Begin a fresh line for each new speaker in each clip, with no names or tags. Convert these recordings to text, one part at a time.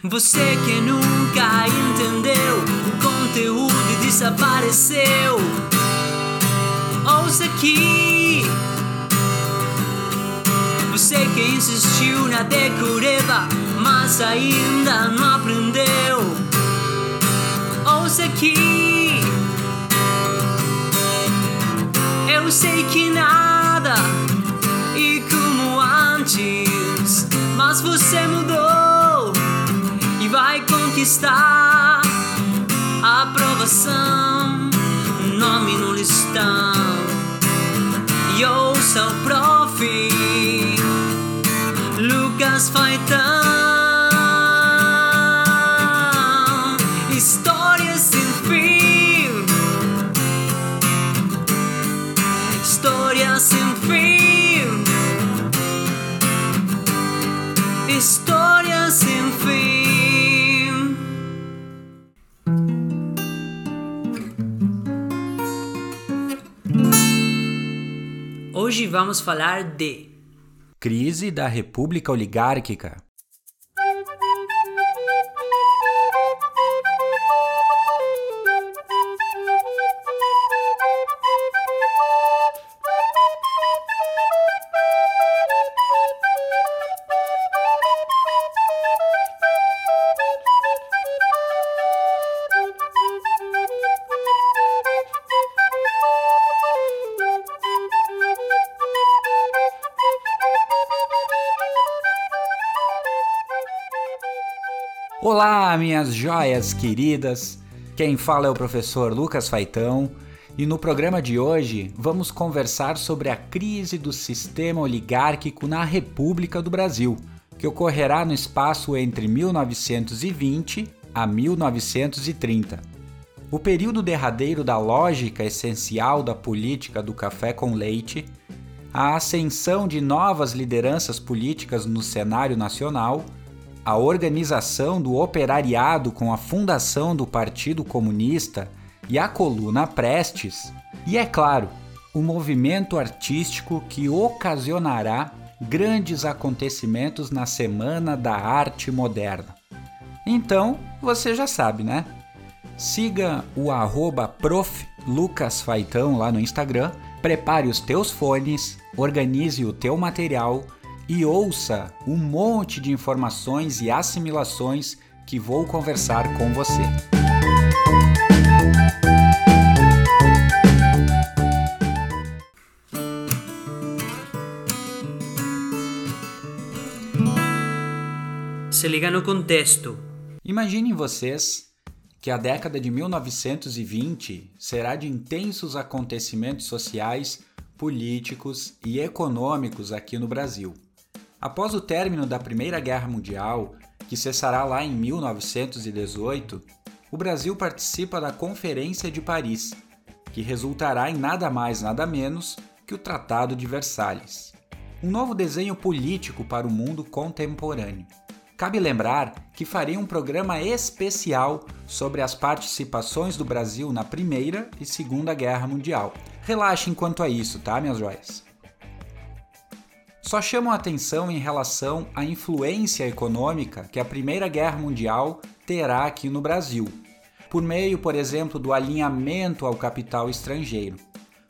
Você que nunca entendeu o conteúdo e desapareceu. Ouça aqui. Você que insistiu na decoreba, mas ainda não aprendeu. Ouça aqui. Eu sei que nada e como antes, mas você mudou conquistar a aprovação, nome no listão. E ouça o prof. Lucas Faitão. Vamos falar de
Crise da República Oligárquica. Olá, minhas joias queridas! Quem fala é o professor Lucas Faitão e no programa de hoje vamos conversar sobre a crise do sistema oligárquico na República do Brasil, que ocorrerá no espaço entre 1920 a 1930. O período derradeiro da lógica essencial da política do café com leite, a ascensão de novas lideranças políticas no cenário nacional a organização do operariado com a fundação do Partido Comunista e a coluna Prestes, e é claro, o movimento artístico que ocasionará grandes acontecimentos na Semana da Arte Moderna. Então, você já sabe, né? Siga o arroba lá no Instagram, prepare os teus fones, organize o teu material e ouça um monte de informações e assimilações que vou conversar com você.
Se liga no contexto.
Imaginem vocês que a década de 1920 será de intensos acontecimentos sociais, políticos e econômicos aqui no Brasil. Após o término da Primeira Guerra Mundial, que cessará lá em 1918, o Brasil participa da Conferência de Paris, que resultará em nada mais nada menos que o Tratado de Versalhes. Um novo desenho político para o mundo contemporâneo. Cabe lembrar que farei um programa especial sobre as participações do Brasil na Primeira e Segunda Guerra Mundial. Relaxem quanto a isso, tá, minhas joias? Só chamam atenção em relação à influência econômica que a Primeira Guerra Mundial terá aqui no Brasil, por meio, por exemplo, do alinhamento ao capital estrangeiro.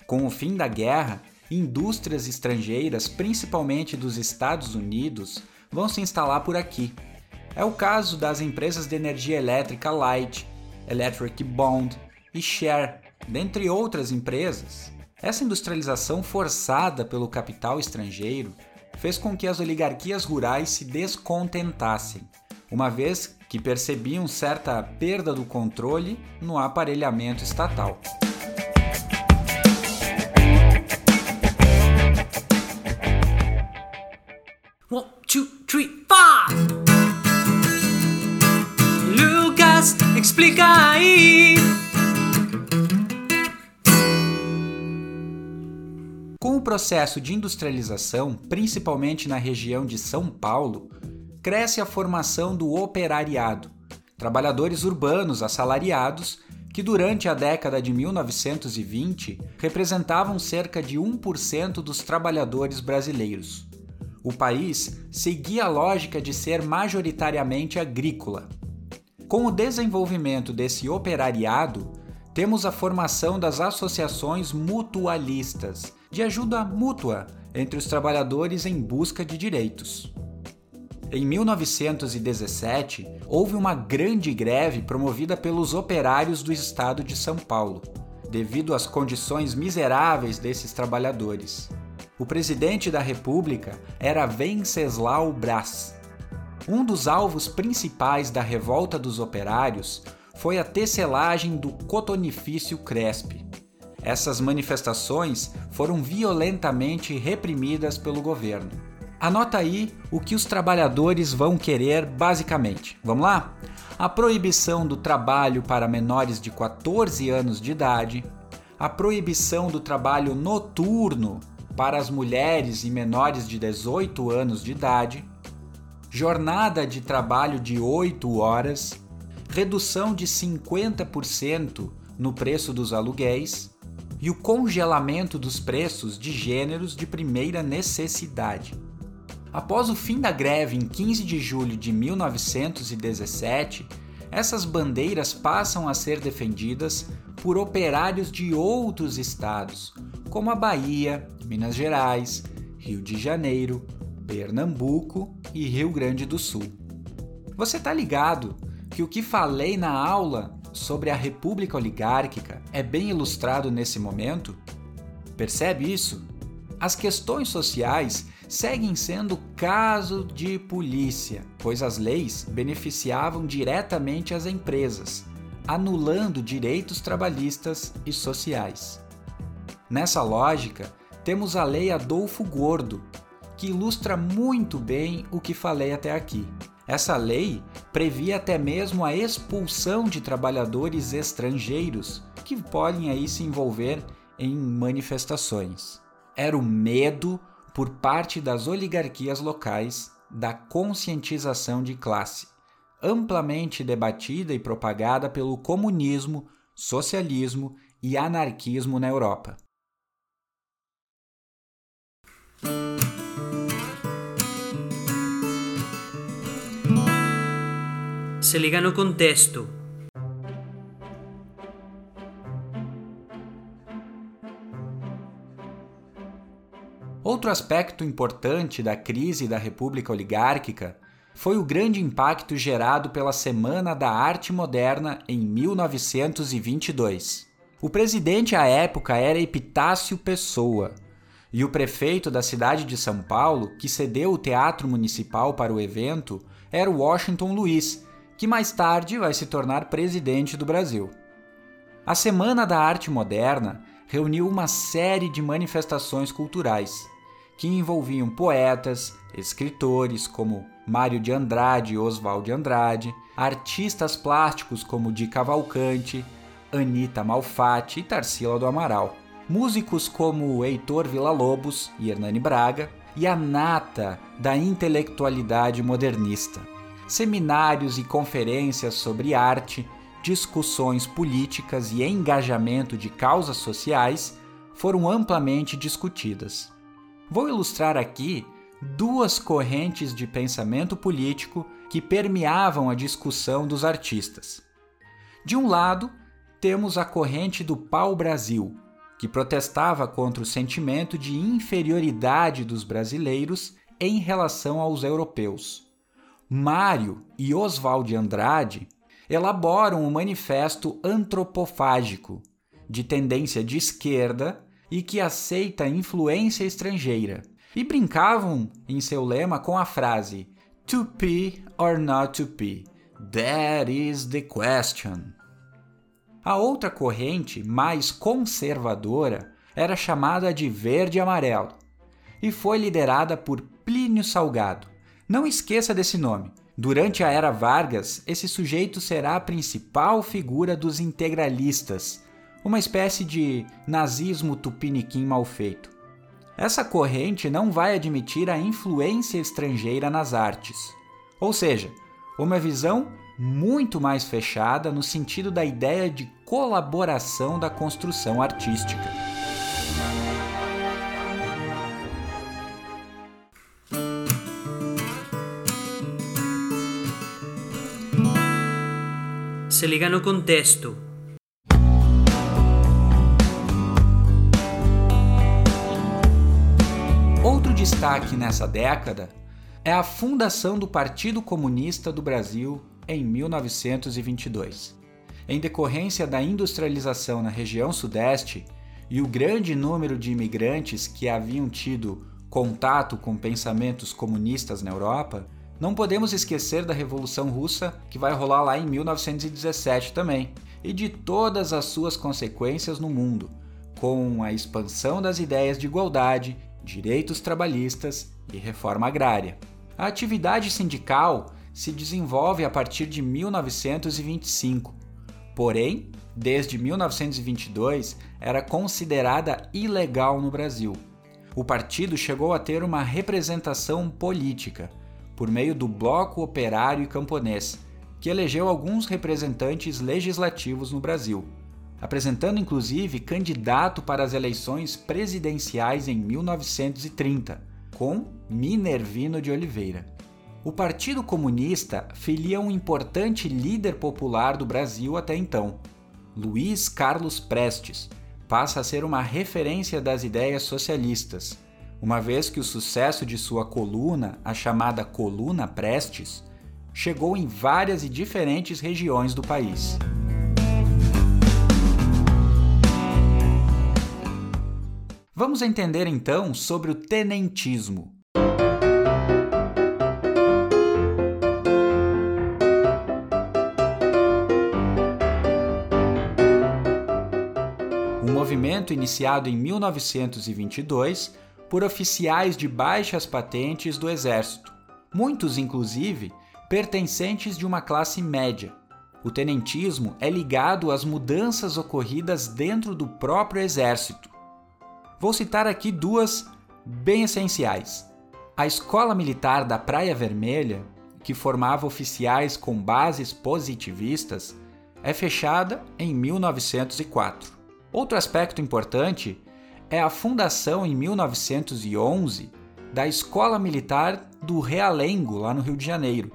Com o fim da guerra, indústrias estrangeiras, principalmente dos Estados Unidos, vão se instalar por aqui. É o caso das empresas de energia elétrica Light, Electric Bond e Share, dentre outras empresas. Essa industrialização forçada pelo capital estrangeiro fez com que as oligarquias rurais se descontentassem, uma vez que percebiam certa perda do controle no aparelhamento estatal.
One, two, three. Lucas, explica aí.
Processo de industrialização, principalmente na região de São Paulo, cresce a formação do operariado, trabalhadores urbanos assalariados que durante a década de 1920 representavam cerca de 1% dos trabalhadores brasileiros. o país seguia a lógica de ser majoritariamente agrícola. Com o desenvolvimento desse operariado, temos a formação das associações mutualistas, de ajuda mútua entre os trabalhadores em busca de direitos. Em 1917, houve uma grande greve promovida pelos operários do estado de São Paulo, devido às condições miseráveis desses trabalhadores. O presidente da República era Venceslau Braz. Um dos alvos principais da revolta dos operários foi a tecelagem do cotonifício Crespe. Essas manifestações foram violentamente reprimidas pelo governo. Anota aí o que os trabalhadores vão querer basicamente. Vamos lá? A proibição do trabalho para menores de 14 anos de idade, a proibição do trabalho noturno para as mulheres e menores de 18 anos de idade, jornada de trabalho de 8 horas, redução de 50% no preço dos aluguéis e o congelamento dos preços de gêneros de primeira necessidade. Após o fim da greve em 15 de julho de 1917, essas bandeiras passam a ser defendidas por operários de outros estados, como a Bahia, Minas Gerais, Rio de Janeiro, Pernambuco e Rio Grande do Sul. Você tá ligado que o que falei na aula sobre a República Oligárquica é bem ilustrado nesse momento? Percebe isso? As questões sociais seguem sendo caso de polícia, pois as leis beneficiavam diretamente as empresas, anulando direitos trabalhistas e sociais. Nessa lógica, temos a Lei Adolfo Gordo, que ilustra muito bem o que falei até aqui. Essa lei previa até mesmo a expulsão de trabalhadores estrangeiros que podem aí se envolver em manifestações. Era o medo por parte das oligarquias locais da conscientização de classe, amplamente debatida e propagada pelo comunismo, socialismo e anarquismo na Europa.
Se liga no contexto.
Outro aspecto importante da crise da República Oligárquica foi o grande impacto gerado pela Semana da Arte Moderna em 1922. O presidente à época era Epitácio Pessoa, e o prefeito da cidade de São Paulo, que cedeu o Teatro Municipal para o evento, era Washington Luiz, que mais tarde vai se tornar presidente do Brasil. A Semana da Arte Moderna reuniu uma série de manifestações culturais que envolviam poetas, escritores como Mário de Andrade e Oswald de Andrade, artistas plásticos como Di Cavalcante, Anita Malfatti e Tarsila do Amaral, músicos como Heitor Villa-Lobos e Hernani Braga, e a nata da intelectualidade modernista. Seminários e conferências sobre arte, discussões políticas e engajamento de causas sociais foram amplamente discutidas. Vou ilustrar aqui duas correntes de pensamento político que permeavam a discussão dos artistas. De um lado, temos a corrente do pau-brasil, que protestava contra o sentimento de inferioridade dos brasileiros em relação aos europeus. Mário e Oswald de Andrade elaboram um manifesto antropofágico, de tendência de esquerda e que aceita influência estrangeira, e brincavam em seu lema com a frase To be or not to be? That is the question. A outra corrente, mais conservadora, era chamada de verde amarelo e foi liderada por Plínio Salgado. Não esqueça desse nome. Durante a era Vargas, esse sujeito será a principal figura dos integralistas, uma espécie de nazismo tupiniquim mal feito. Essa corrente não vai admitir a influência estrangeira nas artes, ou seja, uma visão muito mais fechada no sentido da ideia de colaboração da construção artística.
Se liga no contexto.
Outro destaque nessa década é a fundação do Partido Comunista do Brasil em 1922. Em decorrência da industrialização na região Sudeste e o grande número de imigrantes que haviam tido contato com pensamentos comunistas na Europa, não podemos esquecer da Revolução Russa que vai rolar lá em 1917 também, e de todas as suas consequências no mundo, com a expansão das ideias de igualdade, direitos trabalhistas e reforma agrária. A atividade sindical se desenvolve a partir de 1925, porém, desde 1922 era considerada ilegal no Brasil. O partido chegou a ter uma representação política por meio do Bloco Operário e Camponês, que elegeu alguns representantes legislativos no Brasil, apresentando inclusive candidato para as eleições presidenciais em 1930, com Minervino de Oliveira. O Partido Comunista filia um importante líder popular do Brasil até então. Luiz Carlos Prestes passa a ser uma referência das ideias socialistas, uma vez que o sucesso de sua coluna, a chamada Coluna Prestes, chegou em várias e diferentes regiões do país. Vamos entender então sobre o tenentismo, movimento iniciado em 1922 por oficiais de baixas patentes do Exército, muitos, inclusive, pertencentes de uma classe média. O tenentismo é ligado às mudanças ocorridas dentro do próprio Exército. Vou citar aqui duas bem essenciais. A Escola Militar da Praia Vermelha, que formava oficiais com bases positivistas, é fechada em 1904. Outro aspecto importante é a fundação em 1911 da Escola Militar do Realengo, lá no Rio de Janeiro,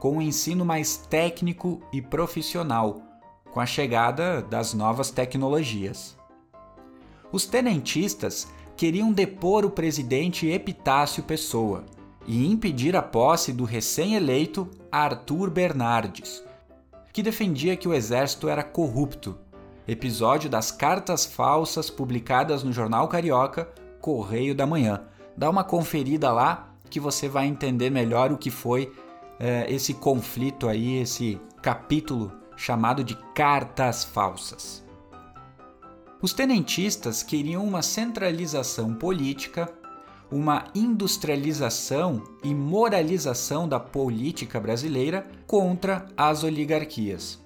com um ensino mais técnico e profissional, com a chegada das novas tecnologias. Os tenentistas queriam depor o presidente Epitácio Pessoa e impedir a posse do recém-eleito Arthur Bernardes, que defendia que o exército era corrupto episódio das cartas falsas publicadas no jornal carioca Correio da Manhã. Dá uma conferida lá que você vai entender melhor o que foi é, esse conflito aí, esse capítulo chamado de cartas falsas. Os tenentistas queriam uma centralização política, uma industrialização e moralização da política brasileira contra as oligarquias.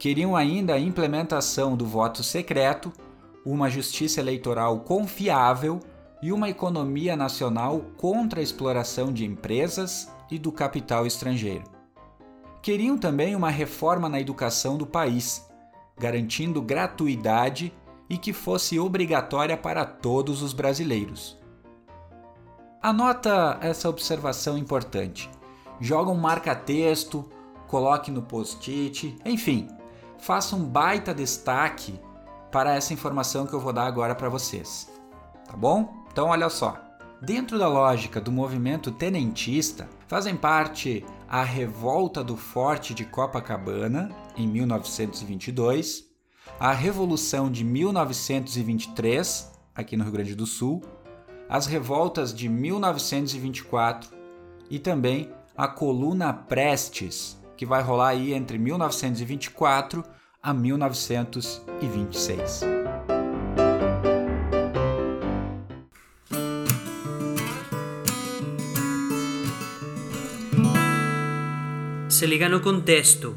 Queriam ainda a implementação do voto secreto, uma justiça eleitoral confiável e uma economia nacional contra a exploração de empresas e do capital estrangeiro. Queriam também uma reforma na educação do país, garantindo gratuidade e que fosse obrigatória para todos os brasileiros. Anota essa observação importante. Joga um marca-texto, coloque no post-it, enfim, faça um baita destaque para essa informação que eu vou dar agora para vocês. Tá bom? Então, olha só. Dentro da lógica do movimento tenentista, fazem parte a Revolta do Forte de Copacabana, em 1922, a Revolução de 1923, aqui no Rio Grande do Sul, as revoltas de 1924 e também a Coluna Prestes, que vai rolar aí entre 1924 a 1926.
Se liga no contexto.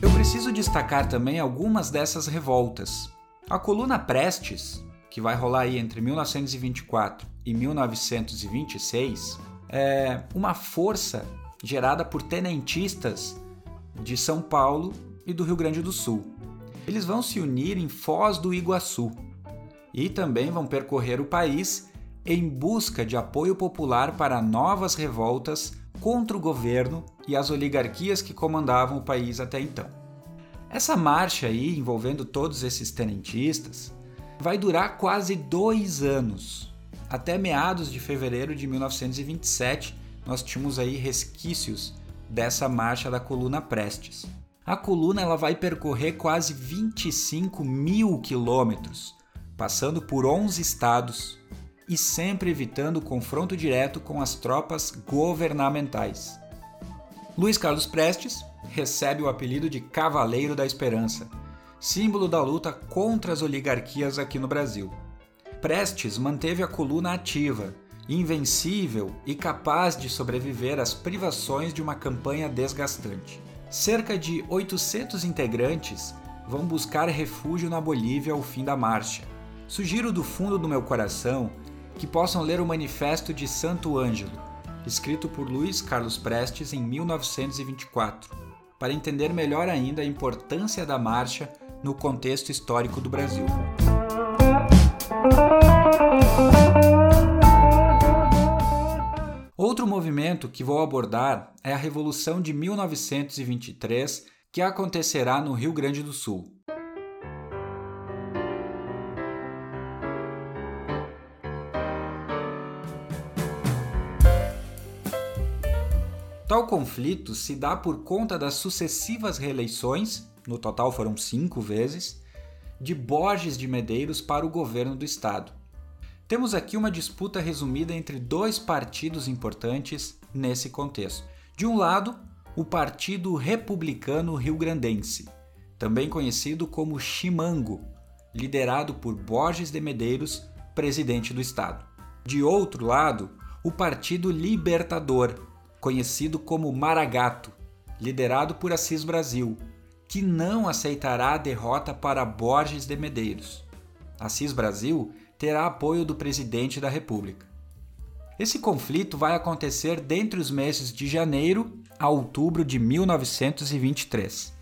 Eu preciso destacar também algumas dessas revoltas, a coluna Prestes, que vai rolar aí entre 1924 e 1926, é uma força gerada por tenentistas de São Paulo e do Rio Grande do Sul. Eles vão se unir em Foz do Iguaçu. e também vão percorrer o país em busca de apoio popular para novas revoltas contra o governo e as oligarquias que comandavam o país até então. Essa marcha aí, envolvendo todos esses tenentistas, vai durar quase dois anos. Até meados de fevereiro de 1927, nós tínhamos aí resquícios dessa marcha da coluna Prestes. A coluna ela vai percorrer quase 25 mil quilômetros, passando por 11 estados e sempre evitando confronto direto com as tropas governamentais. Luiz Carlos Prestes recebe o apelido de Cavaleiro da Esperança, símbolo da luta contra as oligarquias aqui no Brasil. Prestes manteve a coluna ativa, invencível e capaz de sobreviver às privações de uma campanha desgastante. Cerca de 800 integrantes vão buscar refúgio na Bolívia ao fim da marcha. Sugiro do fundo do meu coração que possam ler o Manifesto de Santo Ângelo, escrito por Luiz Carlos Prestes em 1924, para entender melhor ainda a importância da marcha no contexto histórico do Brasil. Outro movimento que vou abordar é a Revolução de 1923, que acontecerá no Rio Grande do Sul. Tal conflito se dá por conta das sucessivas reeleições, no total foram cinco vezes, de Borges de Medeiros para o governo do estado. Temos aqui uma disputa resumida entre dois partidos importantes nesse contexto. De um lado, o Partido Republicano Rio-Grandense, também conhecido como Chimango, liderado por Borges de Medeiros, presidente do estado. De outro lado, o Partido Libertador, conhecido como Maragato, liderado por Assis Brasil, que não aceitará a derrota para Borges de Medeiros. Assis Brasil terá apoio do presidente da República. Esse conflito vai acontecer dentre os meses de janeiro a outubro de 1923,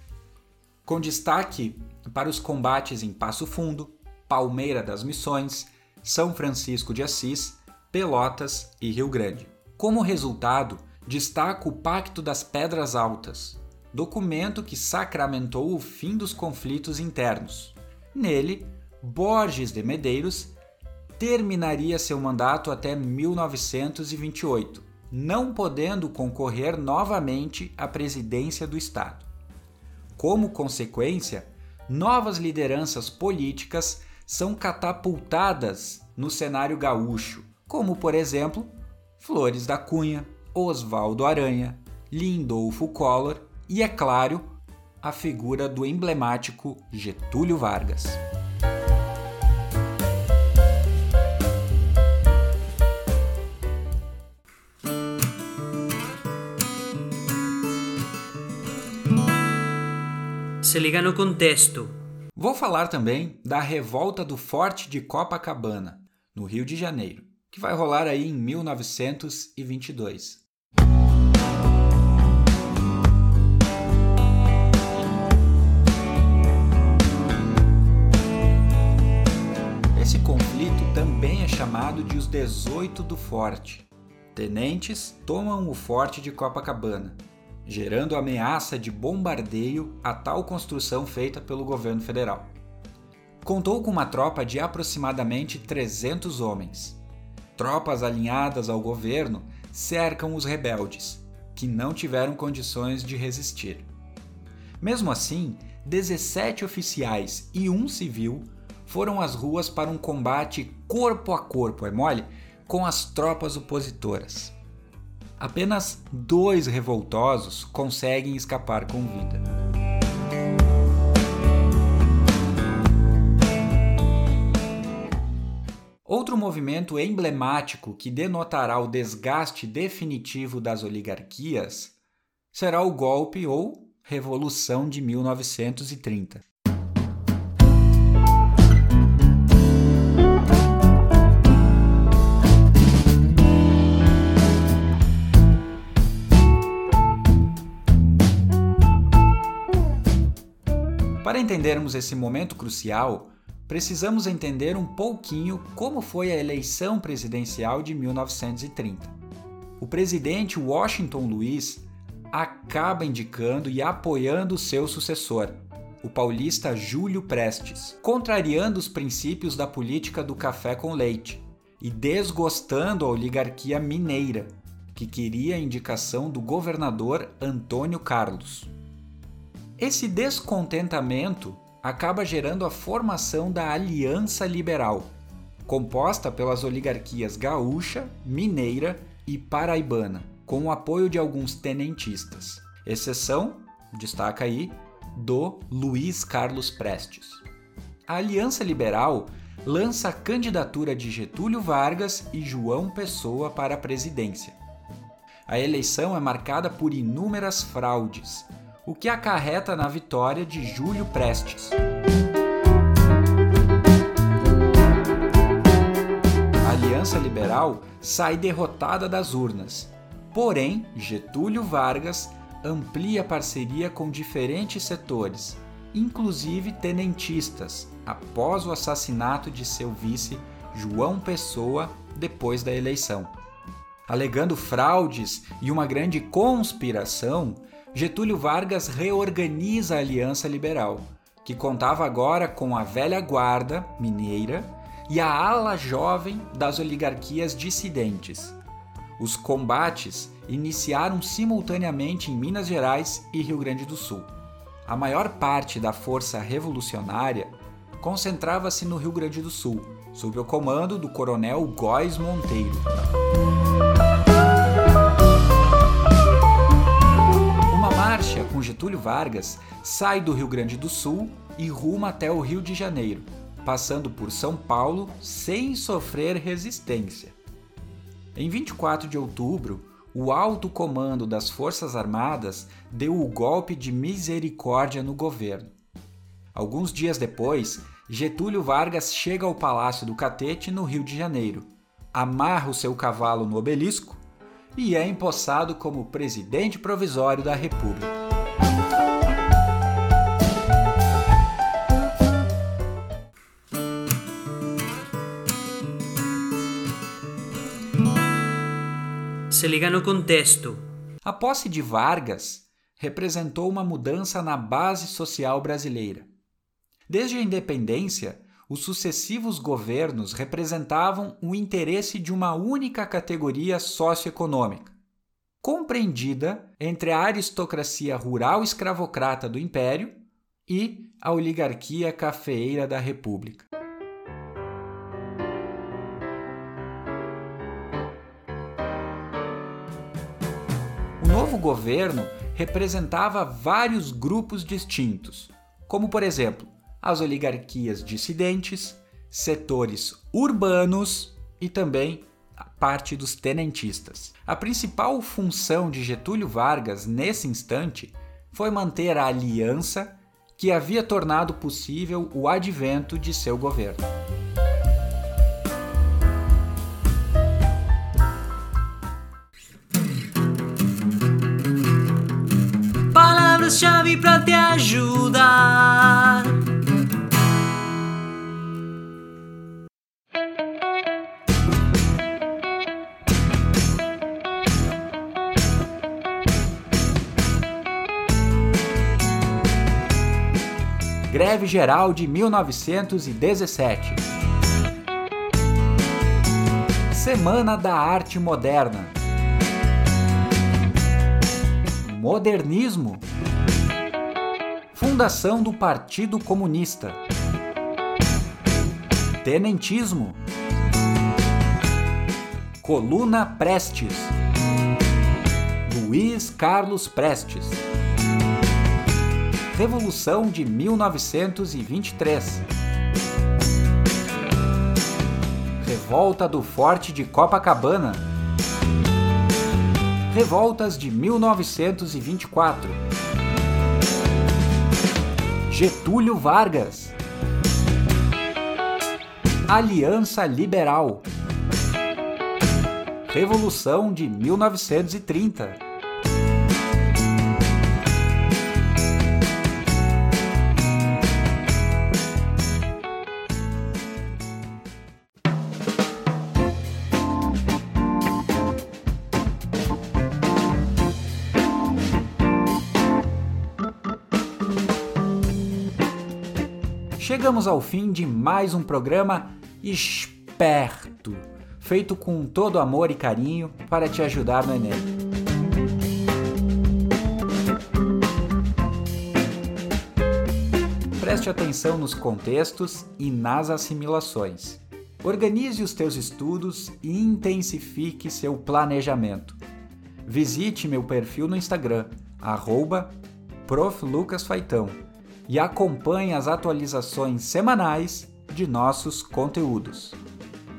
com destaque para os combates em Passo Fundo, Palmeira das Missões, São Francisco de Assis, Pelotas e Rio Grande. Como resultado, destaca o Pacto das Pedras Altas, documento que sacramentou o fim dos conflitos internos. Nele, Borges de Medeiros terminaria seu mandato até 1928, não podendo concorrer novamente à presidência do Estado. Como consequência, novas lideranças políticas são catapultadas no cenário gaúcho, como, por exemplo, Flores da Cunha, Oswaldo Aranha, Lindolfo Collor e, é claro, a figura do emblemático Getúlio Vargas.
Se liga no contexto.
Vou falar também da revolta do Forte de Copacabana, no Rio de Janeiro, que vai rolar aí em 1922. Também é chamado de os 18 do Forte. Tenentes tomam o Forte de Copacabana, gerando ameaça de bombardeio a tal construção feita pelo governo federal. Contou com uma tropa de aproximadamente 300 homens. Tropas alinhadas ao governo cercam os rebeldes, que não tiveram condições de resistir. Mesmo assim, 17 oficiais e um civil foram às ruas para um combate corpo a corpo, é mole? Com as tropas opositoras. Apenas dois revoltosos conseguem escapar com vida. Outro movimento emblemático que denotará o desgaste definitivo das oligarquias será o golpe ou Revolução de 1930. Entendermos esse momento crucial, precisamos entender um pouquinho como foi a eleição presidencial de 1930. O presidente Washington Luiz acaba indicando e apoiando seu sucessor, o paulista Júlio Prestes, contrariando os princípios da política do café com leite e desgostando a oligarquia mineira, que queria a indicação do governador Antônio Carlos. Esse descontentamento acaba gerando a formação da Aliança Liberal, composta pelas oligarquias gaúcha, mineira e paraibana, com o apoio de alguns tenentistas. Exceção, destaca aí, do Luiz Carlos Prestes. A Aliança Liberal lança a candidatura de Getúlio Vargas e João Pessoa para a presidência. A eleição é marcada por inúmeras fraudes, o que acarreta na vitória de Júlio Prestes. A Aliança Liberal sai derrotada das urnas. Porém, Getúlio Vargas amplia parceria com diferentes setores, inclusive tenentistas, após o assassinato de seu vice João Pessoa depois da eleição. Alegando fraudes e uma grande conspiração, Getúlio Vargas reorganiza a Aliança Liberal, que contava agora com a velha guarda mineira e a ala jovem das oligarquias dissidentes. Os combates iniciaram simultaneamente em Minas Gerais e Rio Grande do Sul. A maior parte da força revolucionária concentrava-se no Rio Grande do Sul, sob o comando do coronel Góes Monteiro. Marcha com Getúlio Vargas sai do Rio Grande do Sul e ruma até o Rio de Janeiro, passando por São Paulo sem sofrer resistência. Em 24 de outubro, o alto comando das Forças Armadas deu o golpe de misericórdia no governo. Alguns dias depois, Getúlio Vargas chega ao Palácio do Catete, no Rio de Janeiro, amarra o seu cavalo no obelisco e é empossado como presidente provisório da República.
Liga no contexto.
A posse de Vargas representou uma mudança na base social brasileira. Desde a independência, os sucessivos governos representavam o interesse de uma única categoria socioeconômica, compreendida entre a aristocracia rural escravocrata do Império e a oligarquia cafeeira da República. O novo governo representava vários grupos distintos, como por exemplo as oligarquias dissidentes, setores urbanos e também a parte dos tenentistas. A principal função de Getúlio Vargas nesse instante foi manter a aliança que havia tornado possível o advento de seu governo.
Palavras-chave para te ajudar.
Greve Geral de 1917. Semana da Arte Moderna. Modernismo. Fundação do Partido Comunista. Tenentismo. Coluna Prestes. Luiz Carlos Prestes. Revolução de 1923. Revolta do Forte de Copacabana. Revoltas de 1924. Getúlio Vargas. Aliança Liberal. Revolução de 1930. Chegamos ao fim de mais um programa esperto, feito com todo amor e carinho para te ajudar no Enem. Preste atenção nos contextos e nas assimilações. Organize os teus estudos e intensifique seu planejamento. Visite meu perfil no Instagram, arroba e acompanhe as atualizações semanais de nossos conteúdos.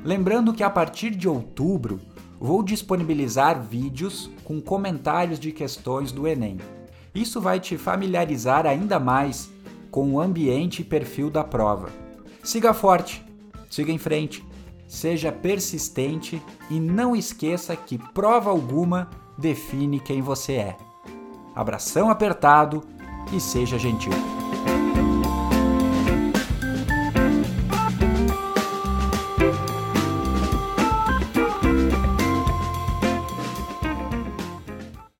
Lembrando que a partir de outubro vou disponibilizar vídeos com comentários de questões do Enem. Isso vai te familiarizar ainda mais com o ambiente e perfil da prova. Siga forte, siga em frente, seja persistente e não esqueça que prova alguma define quem você é. Abração apertado e seja gentil.